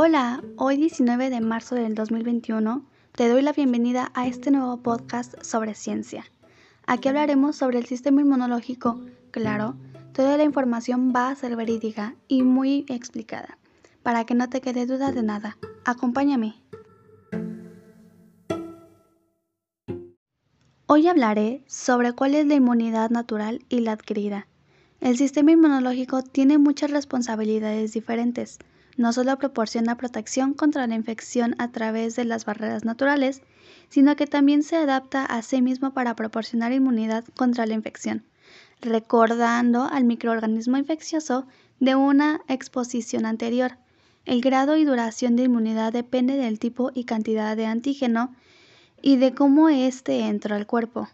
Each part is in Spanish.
Hola, hoy 19 de marzo del 2021 te doy la bienvenida a este nuevo podcast sobre ciencia. Aquí hablaremos sobre el sistema inmunológico. Claro, toda la información va a ser verídica y muy explicada, para que no te quede duda de nada. Acompáñame. Hoy hablaré sobre cuál es la inmunidad natural y la adquirida. El sistema inmunológico tiene muchas responsabilidades diferentes no solo proporciona protección contra la infección a través de las barreras naturales, sino que también se adapta a sí mismo para proporcionar inmunidad contra la infección, recordando al microorganismo infeccioso de una exposición anterior. El grado y duración de inmunidad depende del tipo y cantidad de antígeno y de cómo éste entra al cuerpo.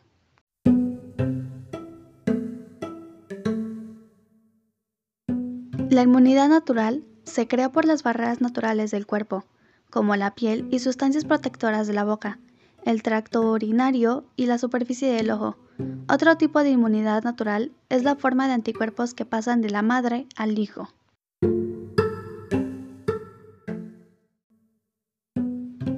La inmunidad natural se crea por las barreras naturales del cuerpo, como la piel y sustancias protectoras de la boca, el tracto urinario y la superficie del ojo. Otro tipo de inmunidad natural es la forma de anticuerpos que pasan de la madre al hijo.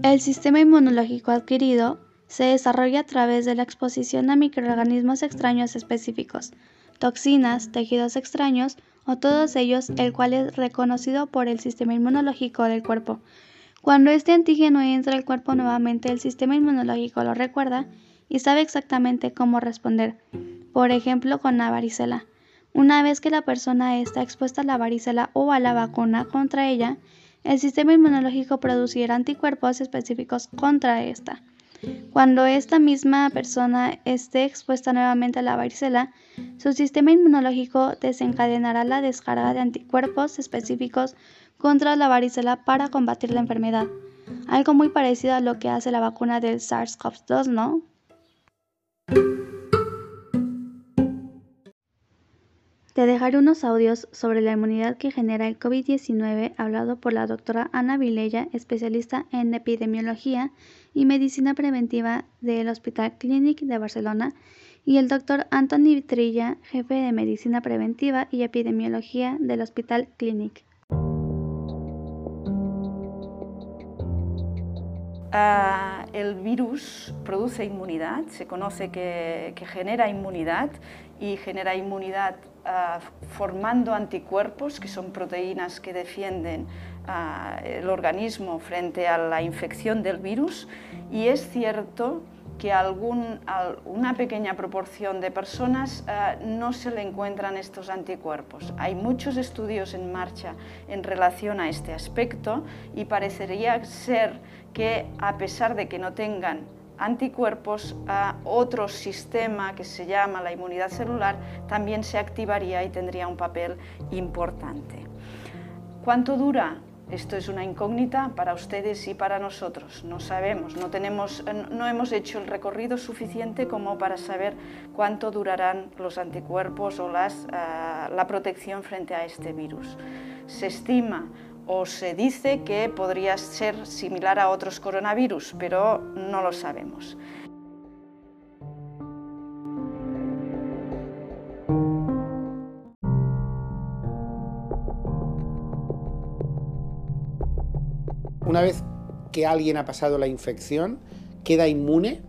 El sistema inmunológico adquirido se desarrolla a través de la exposición a microorganismos extraños específicos, toxinas, tejidos extraños o todos ellos, el cual es reconocido por el sistema inmunológico del cuerpo. Cuando este antígeno entra al cuerpo nuevamente, el sistema inmunológico lo recuerda y sabe exactamente cómo responder. Por ejemplo, con la varicela. Una vez que la persona está expuesta a la varicela o a la vacuna contra ella, el sistema inmunológico producirá anticuerpos específicos contra esta. Cuando esta misma persona esté expuesta nuevamente a la varicela, su sistema inmunológico desencadenará la descarga de anticuerpos específicos contra la varicela para combatir la enfermedad. Algo muy parecido a lo que hace la vacuna del SARS-CoV-2, ¿no? Te dejaré unos audios sobre la inmunidad que genera el COVID-19 hablado por la doctora Ana Vilella, especialista en epidemiología y medicina preventiva del Hospital Clínic de Barcelona, y el doctor Anthony Trilla, jefe de medicina preventiva y epidemiología del Hospital Clínic. El virus produce inmunidad, se conoce que, genera inmunidad y genera inmunidad ah, formando anticuerpos, que son proteínas que defienden ah, el organismo frente a la infección del virus. Y es cierto que a una pequeña proporción de personas no se le encuentran estos anticuerpos. Hay muchos estudios en marcha en relación a este aspecto y parecería ser que a pesar de que no tengan anticuerpos, otro sistema que se llama la inmunidad celular también se activaría y tendría un papel importante. ¿Cuánto dura? Esto es una incógnita para ustedes y para nosotros. No sabemos, no, tenemos, no hemos hecho el recorrido suficiente como para saber cuánto durarán los anticuerpos o ah, la protección frente a este virus. Se estima o se dice que podría ser similar a otros coronavirus, pero no lo sabemos. Una vez que alguien ha pasado la infección, ¿queda inmune?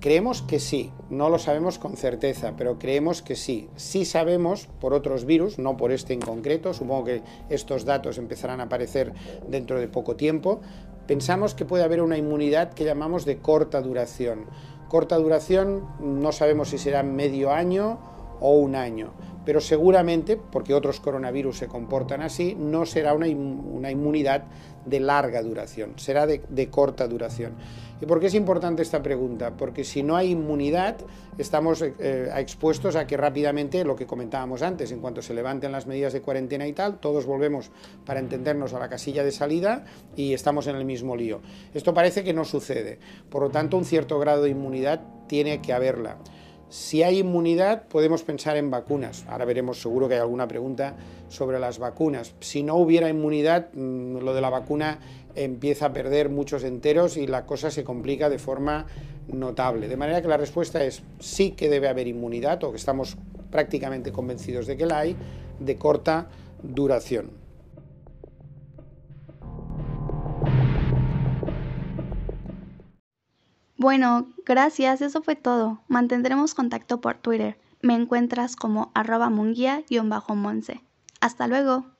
Creemos que sí, no lo sabemos con certeza, pero creemos que sí. Sí sabemos por otros virus, no por este en concreto, supongo que estos datos empezarán a aparecer dentro de poco tiempo. Pensamos que puede haber una inmunidad que llamamos de corta duración. Corta duración no sabemos si será medio año o un año, pero seguramente, porque otros coronavirus se comportan así, no será una, inmunidad de larga duración, será de corta duración. ¿Y por qué es importante esta pregunta? Porque si no hay inmunidad, estamos eh, expuestos a que rápidamente, lo que comentábamos antes, en cuanto se levanten las medidas de cuarentena y tal, todos volvemos, para entendernos, a la casilla de salida y estamos en el mismo lío. Esto parece que no sucede. Por lo tanto, un cierto grado de inmunidad tiene que haberla. Si hay inmunidad, podemos pensar en vacunas. Ahora veremos, seguro que hay alguna pregunta sobre las vacunas. Si no hubiera inmunidad, mm, lo de la vacuna empieza a perder muchos enteros y la cosa se complica de forma notable. De manera que la respuesta es sí que debe haber inmunidad, o que estamos prácticamente convencidos de que la hay, de corta duración. Bueno, gracias, eso fue todo. Mantendremos contacto por Twitter. Me encuentras como arroba munguía-monse. Hasta luego.